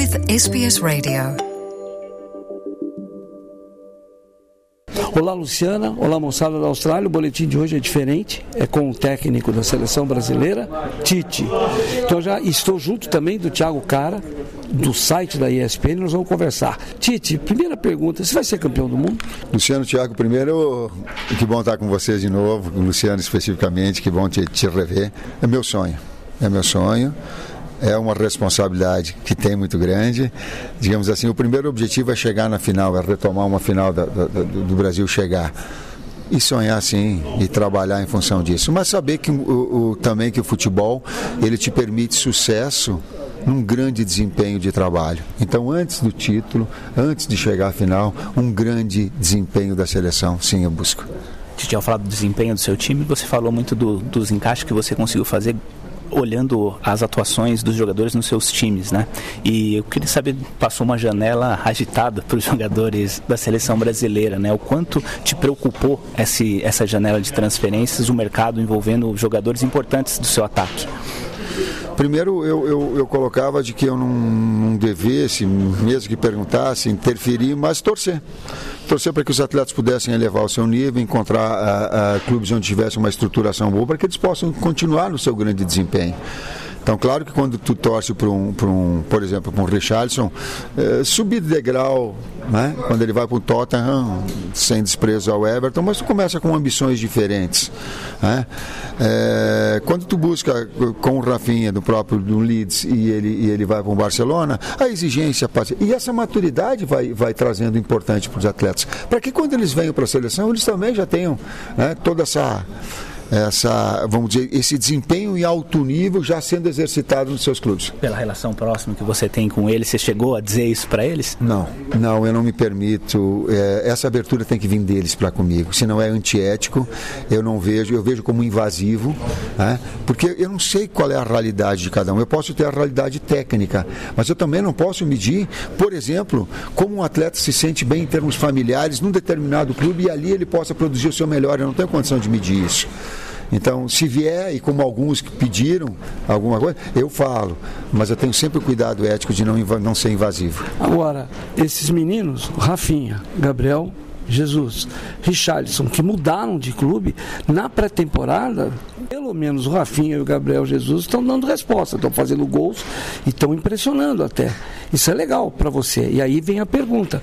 with SBS Radio. Olá, Luciana. Olá, moçada da Austrália. O boletim de hoje é diferente. É com o técnico da seleção brasileira, Tite. Então já estou junto também do Thiago Cara, do site da ESPN. Nós vamos conversar. Tite, primeira pergunta: você vai ser campeão do mundo? Luciano, Thiago, primeiro, que bom estar com vocês de novo. Com o Luciano especificamente, que bom te, te rever. É meu sonho. É meu sonho é uma responsabilidade que tem muito grande. Digamos assim, o primeiro objetivo é chegar na final, é retomar uma final da, da, do Brasil chegar. E sonhar sim, e trabalhar em função disso. Mas saber que o, o, também que o futebol ele te permite sucesso num grande desempenho de trabalho. Então, antes do título, antes de chegar à final, um grande desempenho da seleção, sim, eu busco. Tinha falado do desempenho do seu time, você falou muito do, dos encaixes que você conseguiu fazer olhando as atuações dos jogadores nos seus times, né? E eu queria saber, passou uma janela agitada para os jogadores da seleção brasileira, né? O quanto te preocupou esse, essa janela de transferências, o mercado envolvendo jogadores importantes do seu ataque? Primeiro, eu, eu, eu, colocava de que eu não, não devesse, mesmo que perguntasse, interferir, mas torcer torcer para que os atletas pudessem elevar o seu nível, encontrar uh, uh, clubes onde tivesse uma estruturação boa para que eles possam continuar no seu grande desempenho. Então, claro que quando tu torce para um, um, por exemplo, para um Richardson, é, subir de degrau, né? quando ele vai para o Tottenham, sem desprezo ao Everton, mas tu começa com ambições diferentes. Né? É, quando tu busca com o Rafinha do próprio do Leeds e ele, e ele vai para o Barcelona, a exigência passa. E essa maturidade vai, vai trazendo importante para os atletas. Para que quando eles venham para a seleção, eles também já tenham né, toda essa essa, vamos dizer, esse desempenho em alto nível já sendo exercitado nos seus clubes. Pela relação próxima que você tem com eles, você chegou a dizer isso para eles? Não, não, eu não me permito. É, essa abertura tem que vir deles para comigo. Se não é antiético, eu não vejo, eu vejo como invasivo, né? porque eu não sei qual é a realidade de cada um. Eu posso ter a realidade técnica, mas eu também não posso medir, por exemplo, como um atleta se sente bem em termos familiares num determinado clube e ali ele possa produzir o seu melhor. Eu não tenho condição de medir isso. Então, se vier, e como alguns que pediram alguma coisa, eu falo. Mas eu tenho sempre o cuidado ético de não, não ser invasivo. Agora, esses meninos, Rafinha, Gabriel, Jesus, Richardson, que mudaram de clube, na pré-temporada, pelo menos o Rafinha e o Gabriel Jesus estão dando resposta, estão fazendo gols e estão impressionando até. Isso é legal para você. E aí vem a pergunta.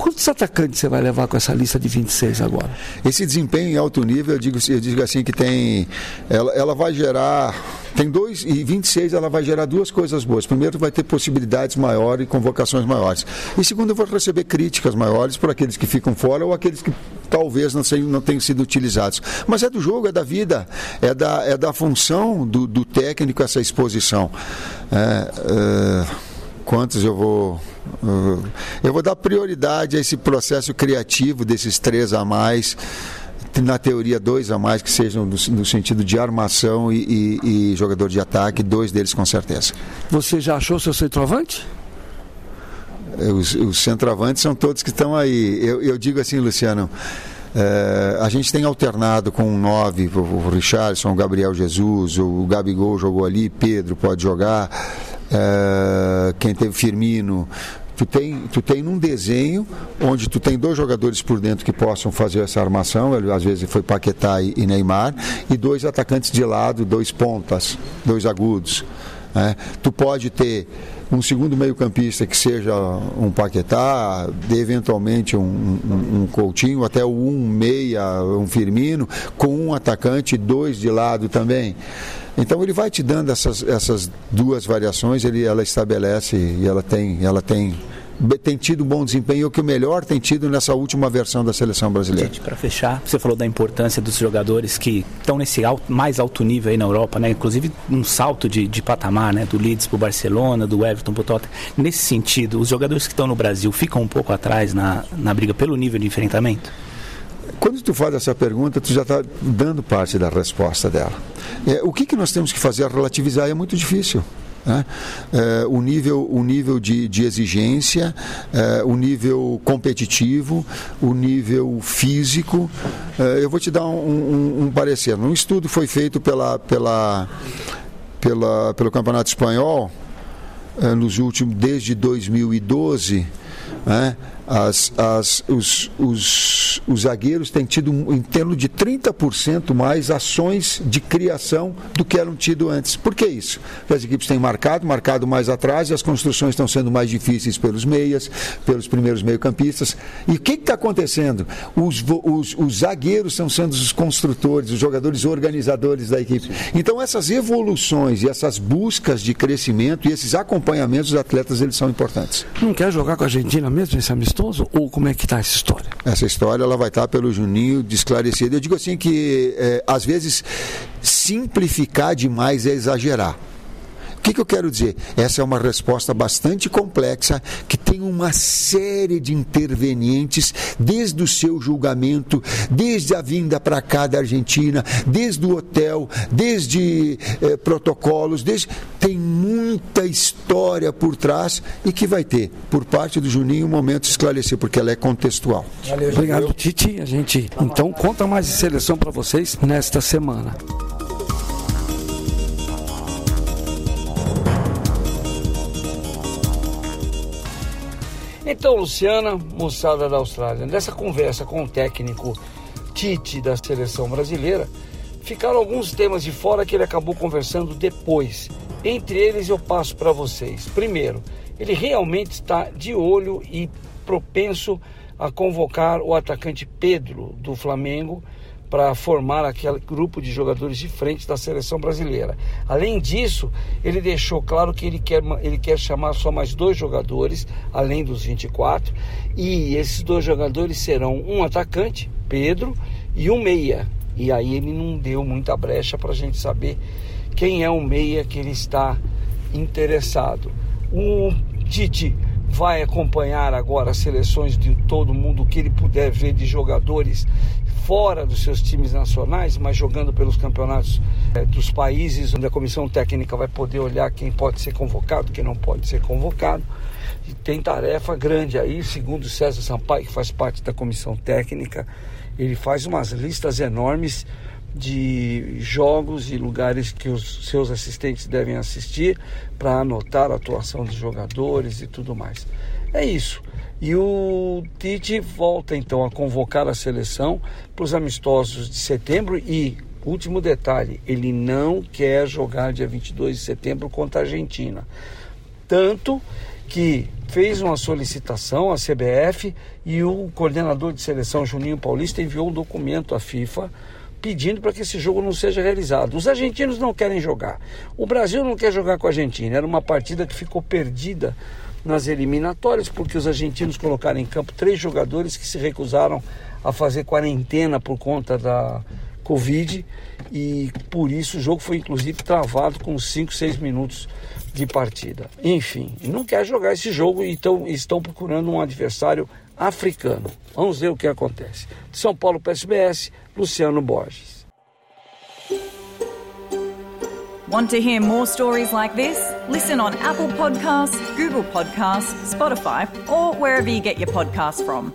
Quantos atacantes você vai levar com essa lista de 26 agora? Esse desempenho em alto nível, eu digo, eu digo assim que tem. Ela, ela vai gerar. Tem dois, e 26 ela vai gerar duas coisas boas. Primeiro, vai ter possibilidades maiores e convocações maiores. E segundo, eu vou receber críticas maiores por aqueles que ficam fora ou aqueles que talvez não, não tenham sido utilizados. Mas é do jogo, é da vida, é da, é da função do, do técnico essa exposição. É, é, quantos eu vou eu vou dar prioridade a esse processo criativo desses três a mais na teoria dois a mais que sejam no, sentido de armação e, e, e, jogador de ataque, dois deles com certeza. Você já achou seu centroavante? Os, os centroavantes são todos que estão aí. Eu, eu digo assim, Luciano, é, a gente tem alternado com um nove, o Richardson, o Gabriel Jesus, o Gabigol jogou ali, Pedro pode jogar é, quem teve Firmino. Tu tem, tu tem num desenho onde tu tem dois jogadores por dentro que possam fazer essa armação, às vezes foi Paquetá e, e Neymar, e dois atacantes de lado, dois pontas, dois agudos. Né? Tu pode ter um segundo meio-campista que seja um Paquetá, eventualmente um, um, um, Coutinho, até um meia, um Firmino, com um atacante dois de lado também. Então ele vai te dando essas, essas duas variações, ele, ela estabelece e ela tem, ela tem tem tido bom desempenho, o que o melhor tem tido nessa última versão da seleção brasileira. Gente, para fechar, você falou da importância dos jogadores que estão nesse alto, mais alto nível aí na Europa, né? Inclusive um salto de, de patamar, né? Do Leeds para o Barcelona, do Everton para o Tottenham. Nesse sentido, os jogadores que estão no Brasil ficam um pouco atrás na, na briga pelo nível de enfrentamento? Quando tu faz essa pergunta, tu já está dando parte da resposta dela. É, o que, que nós temos que fazer a relativizar é muito difícil. Né? É, o nível, o nível de, de exigência, é, o nível competitivo, o nível físico. É, eu vou te dar um, um, um, parecer. Um estudo foi feito pela, pela, pela, pelo Campeonato Espanhol nos últimos, desde 2012, né, as, as, os, os, os zagueiros têm tido, em torno de 30% mais ações de criação do que eram tido antes. Por que isso? Porque as equipes têm marcado, marcado mais atrás e as construções estão sendo mais difíceis pelos meias, pelos primeiros meio-campistas. E o que está acontecendo? Os, os, os zagueiros estão sendo os construtores, os jogadores organizadores da equipe. Então, essas evoluções e essas buscas de crescimento e esses acompanhamentos dos atletas, eles são importantes. Não quer jogar com a Argentina mesmo esse amistoso? Ou como é que está essa história? Essa história ela vai estar tá pelo Juninho de esclarecido. Eu digo assim que é, às vezes simplificar demais é exagerar. O que, que, eu quero dizer? Essa é uma resposta bastante complexa, que tem uma série de intervenientes, desde o seu julgamento, desde a vinda para cá da Argentina, desde o hotel, desde eh, protocolos, desde... tem muita história por trás e que vai ter, por parte do Juninho, um momento de esclarecer, porque ela é contextual. Valeu, Obrigado, Titi. A gente então conta mais de seleção para vocês nesta semana. Então, Luciana, moçada da Austrália, nessa conversa com o técnico Tite da seleção brasileira, ficaram alguns temas de fora que ele acabou conversando depois. Entre eles eu passo para vocês. Primeiro, ele realmente está de olho e propenso a convocar o atacante Pedro do Flamengo para formar aquele grupo de jogadores de frente da seleção brasileira. Além disso, ele deixou claro que ele quer, ele quer chamar só mais dois jogadores, além dos 24, e esses dois jogadores serão um atacante, Pedro, e um meia. E aí ele não deu muita brecha para a gente saber quem é o meia que ele está interessado. O Tite vai acompanhar agora as seleções de todo mundo que ele puder ver de jogadores fora dos seus times nacionais, mas jogando pelos campeonatos é, dos países onde a comissão técnica vai poder olhar quem pode ser convocado, quem não pode ser convocado. E tem tarefa grande aí, segundo César Sampaio, que faz parte da comissão técnica, ele faz umas listas enormes de jogos e lugares que os seus assistentes devem assistir para anotar a atuação dos jogadores e tudo mais. É isso. E o Tite volta então a convocar a seleção para os amistosos de setembro e, último detalhe, ele não quer jogar dia 22 de setembro contra a Argentina. Tanto que fez uma solicitação à CBF e o coordenador de seleção Juninho Paulista enviou um documento à FIFA pedindo para que esse jogo não seja realizado. Os argentinos não querem jogar. O Brasil não quer jogar com a Argentina. Era uma partida que ficou perdida nas eliminatórias, porque os argentinos colocaram em campo três jogadores que se recusaram a fazer quarentena por conta da Covid e por isso o jogo foi inclusive travado com 5, 6 minutos de partida. Enfim, não quer jogar esse jogo então estão procurando um adversário africano. Vamos ver o que acontece. De São Paulo para SBS, Luciano Borges. Want to hear more stories like this? Listen on Apple Podcasts, Google Podcasts, Spotify, or wherever you get your podcasts from.